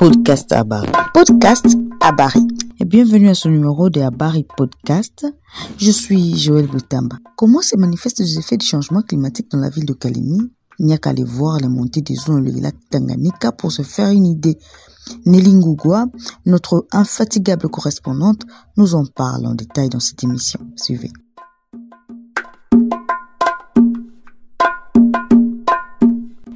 Podcast Abari. Podcast Abari. Et bienvenue à ce numéro de Abari Podcast. Je suis Joël Boutamba. Comment se manifestent les effets du changement climatique dans la ville de Kalimi Il n'y a qu'à aller voir les montées des eaux dans le lac Tanganyika pour se faire une idée. Nelly Ngougoua, notre infatigable correspondante, nous en parle en détail dans cette émission. Suivez.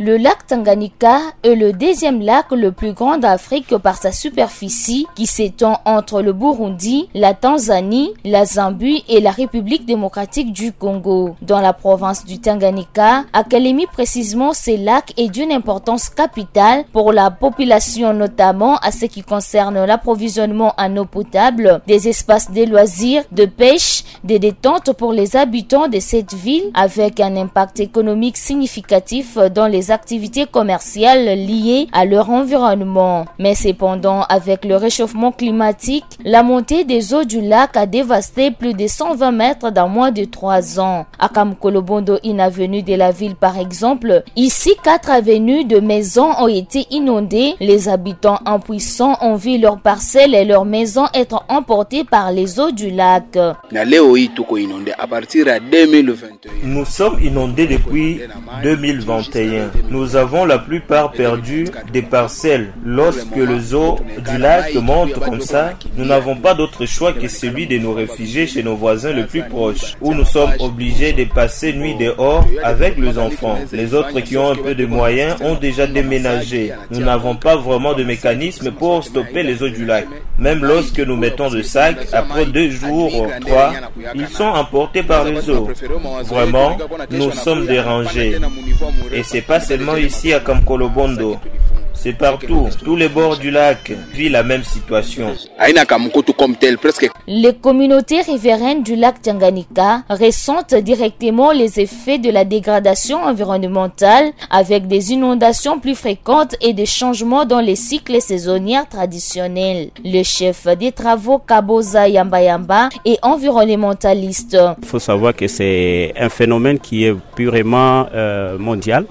Le lac Tanganyika est le deuxième lac le plus grand d'Afrique par sa superficie qui s'étend entre le Burundi, la Tanzanie, la Zambie et la République démocratique du Congo. Dans la province du Tanganyika, à Kalemi précisément, ce lac est d'une importance capitale pour la population notamment à ce qui concerne l'approvisionnement en eau potable, des espaces de loisirs, de pêche, des détentes pour les habitants de cette ville avec un impact économique significatif dans les activités commerciales liées à leur environnement. Mais cependant, avec le réchauffement climatique, la montée des eaux du lac a dévasté plus de 120 mètres dans moins de trois ans. À Kamkolobondo, une avenue de la ville par exemple, ici quatre avenues de maisons ont été inondées. Les habitants impuissants ont vu leurs parcelles et leurs maisons être emportées par les eaux du lac. Nous sommes inondés depuis 2021. Nous avons la plupart perdu des parcelles. Lorsque les eaux du lac montent comme ça, nous n'avons pas d'autre choix que celui de nous réfugier chez nos voisins les plus proches, où nous sommes obligés de passer nuit dehors avec les enfants. Les autres qui ont un peu de moyens ont déjà déménagé. Nous n'avons pas vraiment de mécanisme pour stopper les eaux du lac. Même lorsque nous mettons le sac, après deux jours, trois, ils sont emportés par les eaux. Vraiment, nous sommes dérangés. Et c'est pas seulement ici à Kamkolobondo. C'est partout. Tous les bords du lac vivent la même situation. Les communautés riveraines du lac Tanganyika ressentent directement les effets de la dégradation environnementale avec des inondations plus fréquentes et des changements dans les cycles saisonniers traditionnels. Le chef des travaux Kaboza Yamba Yamba est environnementaliste. Il faut savoir que c'est un phénomène qui est purement euh, mondial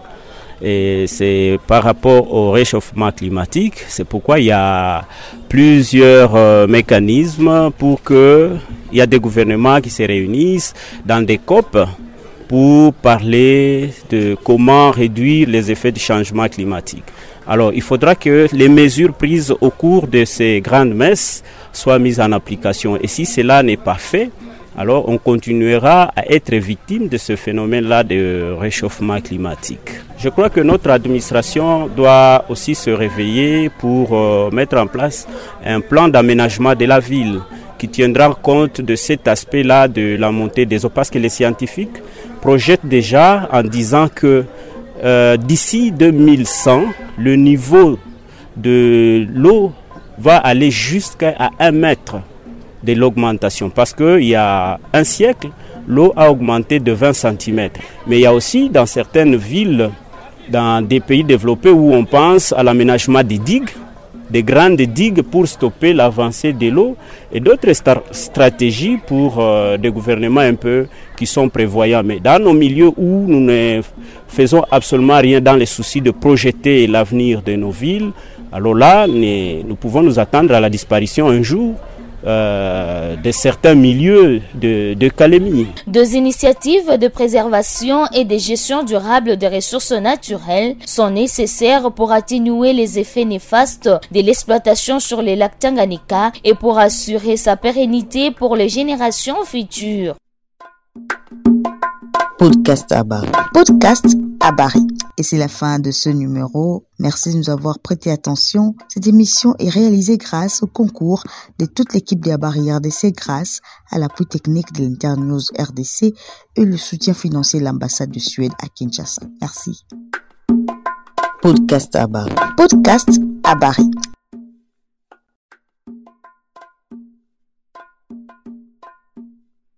et c'est par rapport au réchauffement climatique. C'est pourquoi il y a plusieurs euh, mécanismes pour que il y a des gouvernements qui se réunissent dans des COP pour parler de comment réduire les effets du changement climatique. Alors, il faudra que les mesures prises au cours de ces grandes messes soient mises en application. Et si cela n'est pas fait, alors on continuera à être victime de ce phénomène-là de réchauffement climatique. Je crois que notre administration doit aussi se réveiller pour euh, mettre en place un plan d'aménagement de la ville qui tiendra compte de cet aspect-là de la montée des eaux parce que les scientifiques projettent déjà en disant que euh, d'ici 2100, le niveau de l'eau va aller jusqu'à 1 mètre de l'augmentation. Parce qu'il y a un siècle, l'eau a augmenté de 20 cm. Mais il y a aussi dans certaines villes, dans des pays développés où on pense à l'aménagement des digues, des grandes digues pour stopper l'avancée de l'eau et d'autres stratégies pour euh, des gouvernements un peu qui sont prévoyants. Mais dans nos milieux où nous ne faisons absolument rien dans les soucis de projeter l'avenir de nos villes, alors là, nous pouvons nous attendre à la disparition un jour euh, de certains milieux de, de Calémie. Deux initiatives de préservation et de gestion durable des ressources naturelles sont nécessaires pour atténuer les effets néfastes de l'exploitation sur les lacs Tanganyika et pour assurer sa pérennité pour les générations futures. Podcast. Podcast Abari. Et c'est la fin de ce numéro. Merci de nous avoir prêté attention. Cette émission est réalisée grâce au concours de toute l'équipe des Abari RDC grâce à l'appui technique de l'Internews RDC et le soutien financier de l'ambassade de Suède à Kinshasa. Merci. Podcast Abari. Podcast Abari.